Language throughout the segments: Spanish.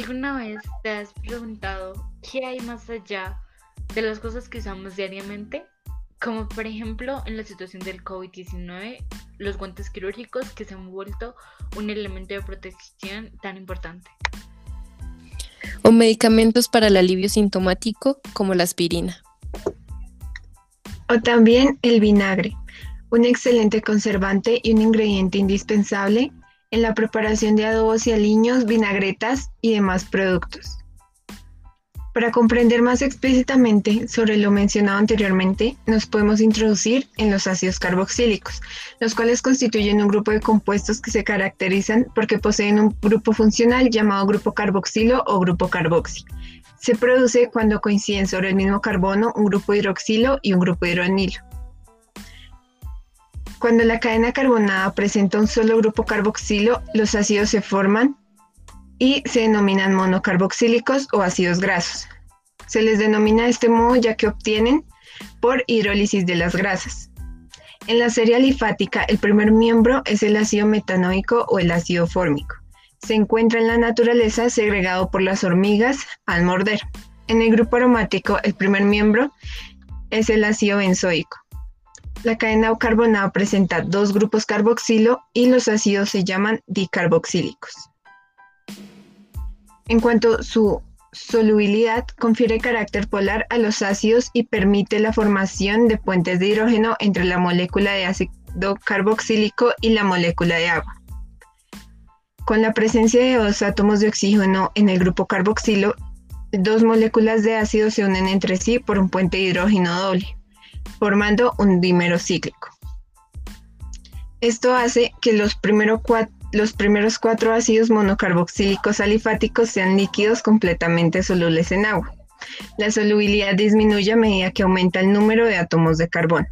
¿Alguna vez te has preguntado qué hay más allá de las cosas que usamos diariamente? Como por ejemplo en la situación del COVID-19, los guantes quirúrgicos que se han vuelto un elemento de protección tan importante. O medicamentos para el alivio sintomático como la aspirina. O también el vinagre, un excelente conservante y un ingrediente indispensable en la preparación de adobos y aliños, vinagretas y demás productos. Para comprender más explícitamente sobre lo mencionado anteriormente, nos podemos introducir en los ácidos carboxílicos, los cuales constituyen un grupo de compuestos que se caracterizan porque poseen un grupo funcional llamado grupo carboxilo o grupo carboxi. Se produce cuando coinciden sobre el mismo carbono un grupo hidroxilo y un grupo hidroanilo. Cuando la cadena carbonada presenta un solo grupo carboxilo, los ácidos se forman y se denominan monocarboxílicos o ácidos grasos. Se les denomina de este modo ya que obtienen por hidrólisis de las grasas. En la serie alifática, el primer miembro es el ácido metanoico o el ácido fórmico. Se encuentra en la naturaleza segregado por las hormigas al morder. En el grupo aromático, el primer miembro es el ácido benzoico. La cadena carbonada presenta dos grupos carboxilo y los ácidos se llaman dicarboxílicos. En cuanto a su solubilidad, confiere carácter polar a los ácidos y permite la formación de puentes de hidrógeno entre la molécula de ácido carboxílico y la molécula de agua. Con la presencia de dos átomos de oxígeno en el grupo carboxilo, dos moléculas de ácido se unen entre sí por un puente de hidrógeno doble formando un dímero cíclico. Esto hace que los, los primeros cuatro ácidos monocarboxílicos alifáticos sean líquidos completamente solubles en agua. La solubilidad disminuye a medida que aumenta el número de átomos de carbono.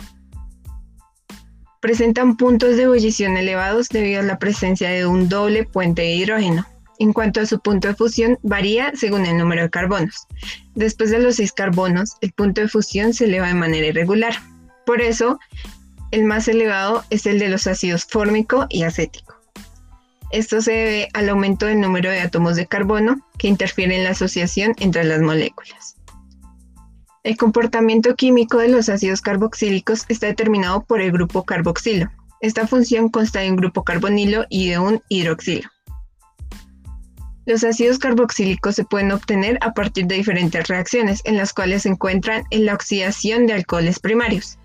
Presentan puntos de ebullición elevados debido a la presencia de un doble puente de hidrógeno. En cuanto a su punto de fusión, varía según el número de carbonos. Después de los seis carbonos, el punto de fusión se eleva de manera irregular. Por eso, el más elevado es el de los ácidos fórmico y acético. Esto se debe al aumento del número de átomos de carbono que interfiere en la asociación entre las moléculas. El comportamiento químico de los ácidos carboxílicos está determinado por el grupo carboxilo. Esta función consta de un grupo carbonilo y de un hidroxilo. Los ácidos carboxílicos se pueden obtener a partir de diferentes reacciones en las cuales se encuentran en la oxidación de alcoholes primarios,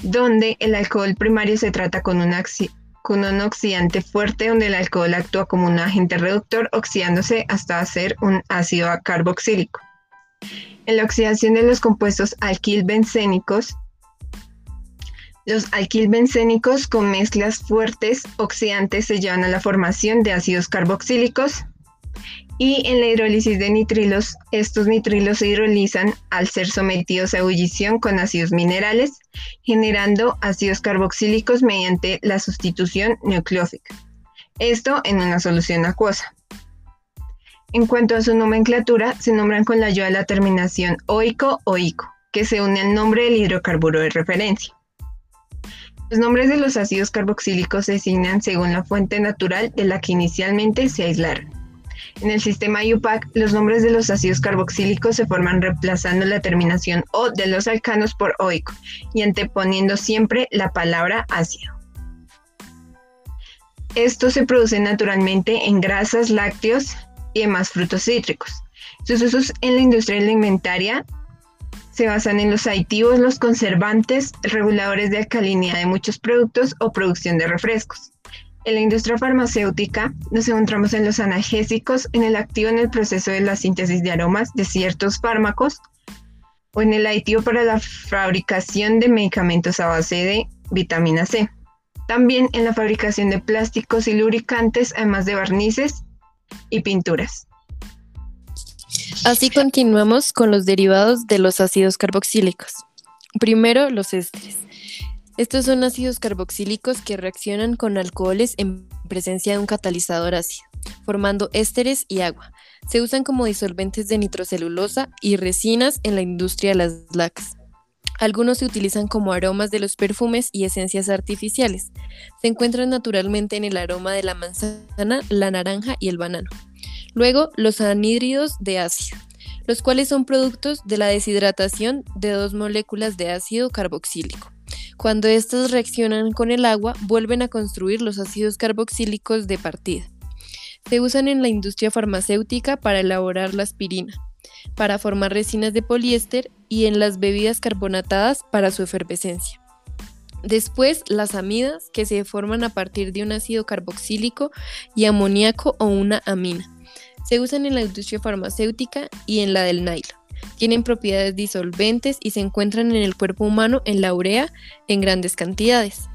donde el alcohol primario se trata con un, oxidante fuerte donde el alcohol actúa como un agente reductor oxidándose hasta hacer un ácido carboxílico. En la oxidación de los compuestos alquilbencénicos, los alquilbencénicos con mezclas fuertes oxidantes se llevan a la formación de ácidos carboxílicos, y en la hidrólisis de nitrilos, estos nitrilos se hidrolizan al ser sometidos a ebullición con ácidos minerales, generando ácidos carboxílicos mediante la sustitución nucleófica. Esto en una solución acuosa. En cuanto a su nomenclatura, se nombran con la ayuda de la terminación oico o ico, que se une al nombre del hidrocarburo de referencia. Los nombres de los ácidos carboxílicos se designan según la fuente natural de la que inicialmente se aislaron. En el sistema IUPAC, los nombres de los ácidos carboxílicos se forman reemplazando la terminación O de los alcanos por oico y anteponiendo siempre la palabra ácido. Esto se produce naturalmente en grasas, lácteos y demás frutos cítricos. Sus usos en la industria alimentaria se basan en los aditivos, los conservantes, reguladores de alcalinidad de muchos productos o producción de refrescos. En la industria farmacéutica nos encontramos en los analgésicos, en el activo en el proceso de la síntesis de aromas de ciertos fármacos o en el aditivo para la fabricación de medicamentos a base de vitamina C. También en la fabricación de plásticos y lubricantes, además de barnices y pinturas. Así continuamos con los derivados de los ácidos carboxílicos. Primero, los ésteres. Estos son ácidos carboxílicos que reaccionan con alcoholes en presencia de un catalizador ácido, formando ésteres y agua. Se usan como disolventes de nitrocelulosa y resinas en la industria de las lacas. Algunos se utilizan como aromas de los perfumes y esencias artificiales. Se encuentran naturalmente en el aroma de la manzana, la naranja y el banano. Luego, los anhídridos de ácido, los cuales son productos de la deshidratación de dos moléculas de ácido carboxílico. Cuando éstas reaccionan con el agua, vuelven a construir los ácidos carboxílicos de partida. Se usan en la industria farmacéutica para elaborar la aspirina, para formar resinas de poliéster y en las bebidas carbonatadas para su efervescencia. Después, las amidas, que se forman a partir de un ácido carboxílico y amoníaco o una amina. Se usan en la industria farmacéutica y en la del nylon. Tienen propiedades disolventes y se encuentran en el cuerpo humano en la urea en grandes cantidades.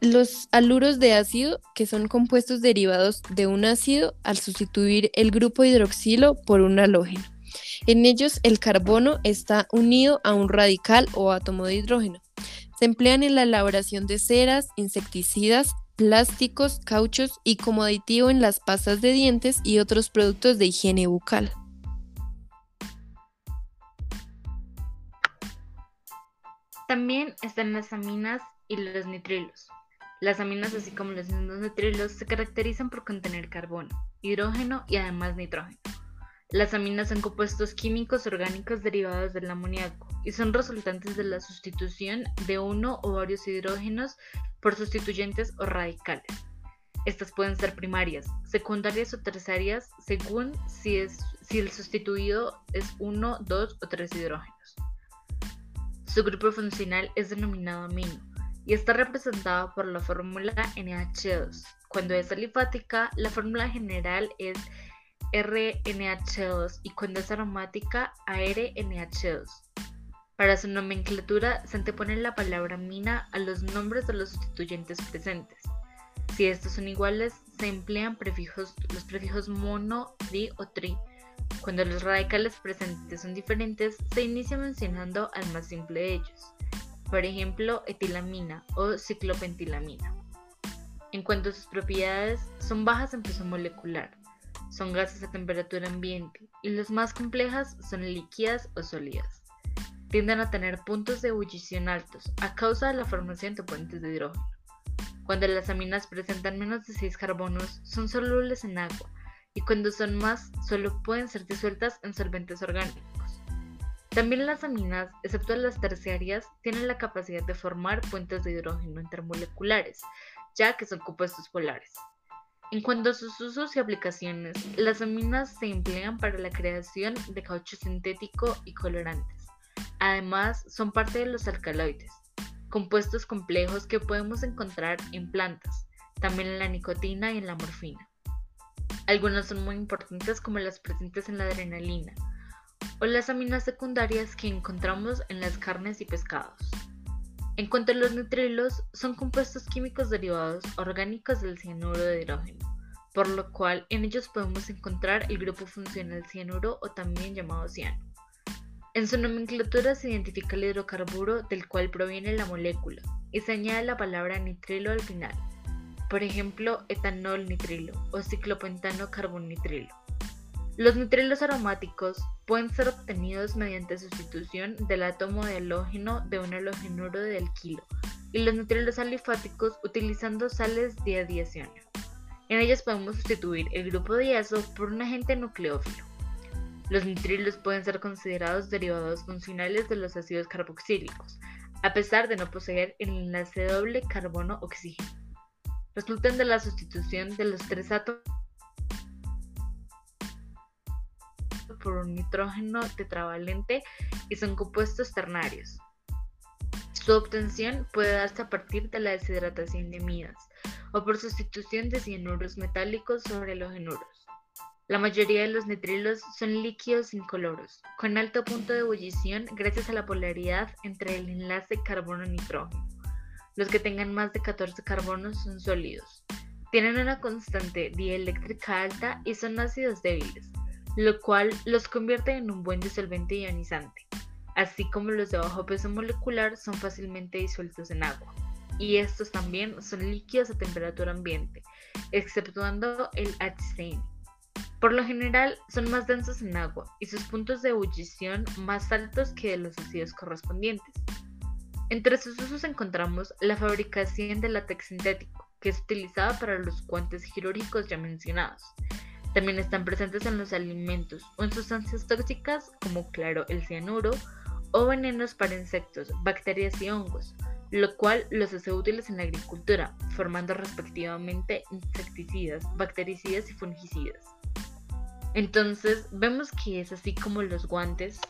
Los aluros de ácido, que son compuestos derivados de un ácido al sustituir el grupo hidroxilo por un halógeno. En ellos el carbono está unido a un radical o átomo de hidrógeno. Se emplean en la elaboración de ceras, insecticidas, plásticos, cauchos y como aditivo en las pastas de dientes y otros productos de higiene bucal. También están las aminas y los nitrilos. Las aminas, así como los nitrilos, se caracterizan por contener carbono, hidrógeno y además nitrógeno. Las aminas son compuestos químicos orgánicos derivados del amoníaco y son resultantes de la sustitución de uno o varios hidrógenos por sustituyentes o radicales. Estas pueden ser primarias, secundarias o terciarias según si, si el sustituido es uno, dos o tres hidrógenos. Su grupo funcional es denominado amino y está representado por la fórmula NH2. Cuando es alifática, la fórmula general es RNH2 y cuando es aromática ARNH2. Para su nomenclatura se antepone la palabra mina a los nombres de los sustituyentes presentes. Si estos son iguales, se emplean prefijos, los prefijos mono, di o tri. Cuando los radicales presentes son diferentes, se inicia mencionando al más simple de ellos. Por ejemplo, etilamina o ciclopentilamina. En cuanto a sus propiedades, son bajas en peso molecular, son gases a temperatura ambiente y las más complejas son líquidas o sólidas. Tienden a tener puntos de ebullición altos a causa de la formación de puentes de hidrógeno. Cuando las aminas presentan menos de 6 carbonos, son solubles en agua y cuando son más, solo pueden ser disueltas en solventes orgánicos. También las aminas, excepto las terciarias, tienen la capacidad de formar puentes de hidrógeno intermoleculares, ya que son compuestos polares. En cuanto a sus usos y aplicaciones, las aminas se emplean para la creación de caucho sintético y colorantes. Además, son parte de los alcaloides, compuestos complejos que podemos encontrar en plantas, también en la nicotina y en la morfina. Algunas son muy importantes como las presentes en la adrenalina o las aminas secundarias que encontramos en las carnes y pescados. En cuanto a los nitrilos, son compuestos químicos derivados orgánicos del cianuro de hidrógeno, por lo cual en ellos podemos encontrar el grupo funcional cianuro o también llamado ciano. En su nomenclatura se identifica el hidrocarburo del cual proviene la molécula y se añade la palabra nitrilo al final, por ejemplo etanol nitrilo o ciclopentano carbonitrilo. Los nitrilos aromáticos pueden ser obtenidos mediante sustitución del átomo de halógeno de un halogenuro de alquilo y los nitrilos alifáticos utilizando sales de adiación. En ellas podemos sustituir el grupo diazo por un agente nucleófilo. Los nitrilos pueden ser considerados derivados funcionales de los ácidos carboxílicos, a pesar de no poseer el enlace doble carbono-oxígeno. Resultan de la sustitución de los tres átomos por un nitrógeno tetravalente y son compuestos ternarios. Su obtención puede darse a partir de la deshidratación de amidas o por sustitución de cianuros metálicos sobre halogenuros. La mayoría de los nitrilos son líquidos incoloros, con alto punto de ebullición gracias a la polaridad entre el enlace carbono-nitrógeno. Los que tengan más de 14 carbonos son sólidos. Tienen una constante dieléctrica alta y son ácidos débiles, lo cual los convierte en un buen disolvente ionizante, así como los de bajo peso molecular son fácilmente disueltos en agua. Y estos también son líquidos a temperatura ambiente, exceptuando el HCN. Por lo general son más densos en agua y sus puntos de ebullición más altos que de los ácidos correspondientes. Entre sus usos encontramos la fabricación de látex sintético, que es utilizada para los guantes quirúrgicos ya mencionados, También están presentes en los alimentos o en sustancias tóxicas como claro el cianuro o venenos para insectos, bacterias y hongos, lo cual los hace útiles en la agricultura, formando respectivamente insecticidas, bactericidas y fungicidas. Entonces vemos que es así como los guantes,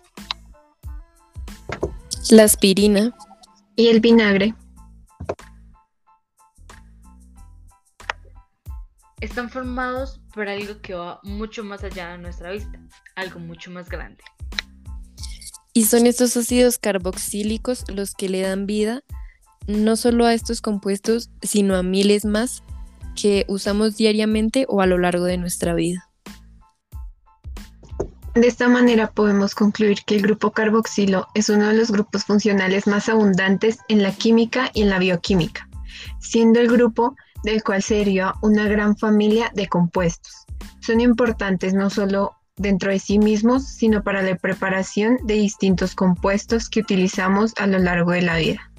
La aspirina, Y el vinagre. están formados por algo que va mucho más allá de nuestra vista, algo mucho más grande. y son estos ácidos carboxílicos los que le dan vida no solo a estos compuestos, sino a miles más que usamos diariamente o a lo largo de nuestra vida. De esta manera podemos concluir que el grupo carboxilo es uno de los grupos funcionales más abundantes en la química y en la bioquímica, siendo el grupo del cual se deriva una gran familia de compuestos. Son importantes no solo dentro de sí mismos, sino para la preparación de distintos compuestos que utilizamos a lo largo de la vida.